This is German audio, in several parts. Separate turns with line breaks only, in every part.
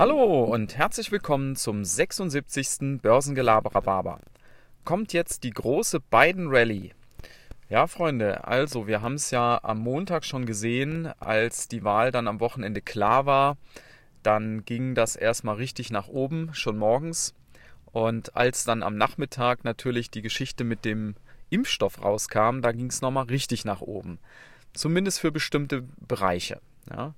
Hallo und herzlich willkommen zum 76. Börsengelaberer Kommt jetzt die große Biden Rally. Ja, Freunde, also wir haben es ja am Montag schon gesehen, als die Wahl dann am Wochenende klar war. Dann ging das erstmal richtig nach oben, schon morgens. Und als dann am Nachmittag natürlich die Geschichte mit dem Impfstoff rauskam, da ging es nochmal richtig nach oben. Zumindest für bestimmte Bereiche. Ja.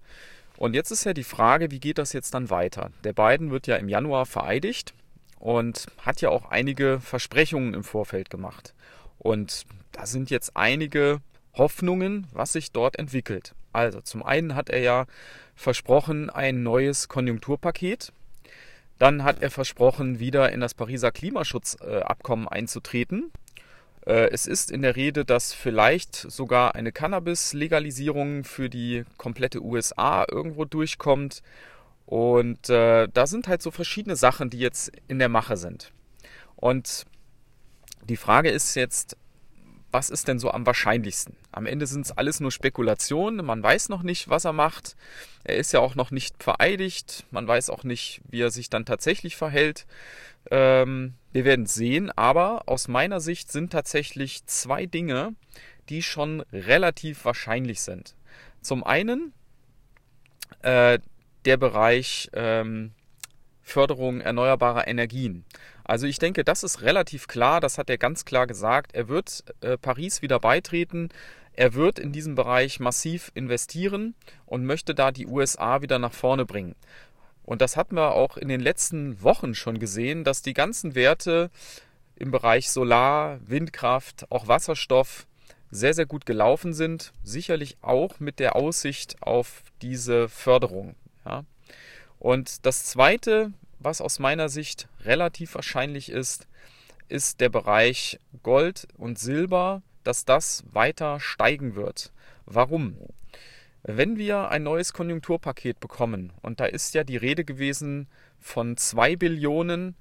Und jetzt ist ja die Frage, wie geht das jetzt dann weiter? Der Biden wird ja im Januar vereidigt und hat ja auch einige Versprechungen im Vorfeld gemacht. Und da sind jetzt einige Hoffnungen, was sich dort entwickelt. Also zum einen hat er ja versprochen ein neues Konjunkturpaket. Dann hat er versprochen, wieder in das Pariser Klimaschutzabkommen einzutreten. Äh, es ist in der Rede, dass vielleicht sogar eine Cannabis-Legalisierung für die komplette USA irgendwo durchkommt. Und äh, da sind halt so verschiedene Sachen, die jetzt in der Mache sind. Und die Frage ist jetzt, was ist denn so am wahrscheinlichsten? Am Ende sind es alles nur Spekulationen. Man weiß noch nicht, was er macht. Er ist ja auch noch nicht vereidigt. Man weiß auch nicht, wie er sich dann tatsächlich verhält. Ähm, wir werden sehen, aber aus meiner Sicht sind tatsächlich zwei Dinge, die schon relativ wahrscheinlich sind. Zum einen äh, der Bereich ähm, Förderung erneuerbarer Energien. Also ich denke, das ist relativ klar, das hat er ganz klar gesagt. Er wird äh, Paris wieder beitreten. Er wird in diesem Bereich massiv investieren und möchte da die USA wieder nach vorne bringen. Und das hatten wir auch in den letzten Wochen schon gesehen, dass die ganzen Werte im Bereich Solar, Windkraft, auch Wasserstoff sehr, sehr gut gelaufen sind. Sicherlich auch mit der Aussicht auf diese Förderung. Ja. Und das Zweite, was aus meiner Sicht relativ wahrscheinlich ist, ist der Bereich Gold und Silber, dass das weiter steigen wird. Warum? Wenn wir ein neues Konjunkturpaket bekommen, und da ist ja die Rede gewesen von 2 Billionen,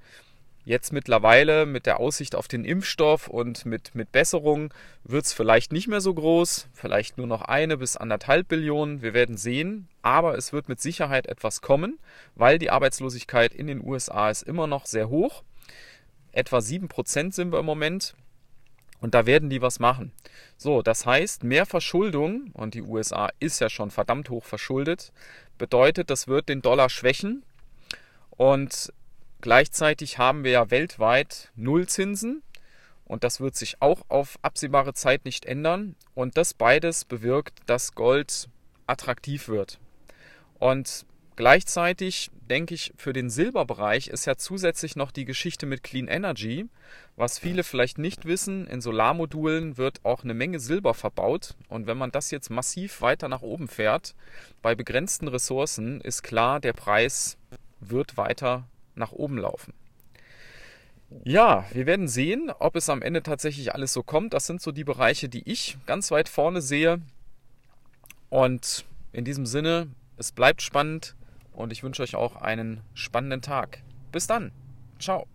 jetzt mittlerweile mit der Aussicht auf den Impfstoff und mit, mit Besserung wird es vielleicht nicht mehr so groß, vielleicht nur noch eine bis anderthalb Billionen, wir werden sehen, aber es wird mit Sicherheit etwas kommen, weil die Arbeitslosigkeit in den USA ist immer noch sehr hoch. Etwa 7% sind wir im Moment. Und da werden die was machen. So, das heißt, mehr Verschuldung, und die USA ist ja schon verdammt hoch verschuldet, bedeutet, das wird den Dollar schwächen. Und gleichzeitig haben wir ja weltweit Nullzinsen. Und das wird sich auch auf absehbare Zeit nicht ändern. Und das beides bewirkt, dass Gold attraktiv wird. Und Gleichzeitig denke ich, für den Silberbereich ist ja zusätzlich noch die Geschichte mit Clean Energy. Was viele vielleicht nicht wissen, in Solarmodulen wird auch eine Menge Silber verbaut. Und wenn man das jetzt massiv weiter nach oben fährt, bei begrenzten Ressourcen, ist klar, der Preis wird weiter nach oben laufen. Ja, wir werden sehen, ob es am Ende tatsächlich alles so kommt. Das sind so die Bereiche, die ich ganz weit vorne sehe. Und in diesem Sinne, es bleibt spannend und ich wünsche euch auch einen spannenden Tag. Bis dann. Ciao.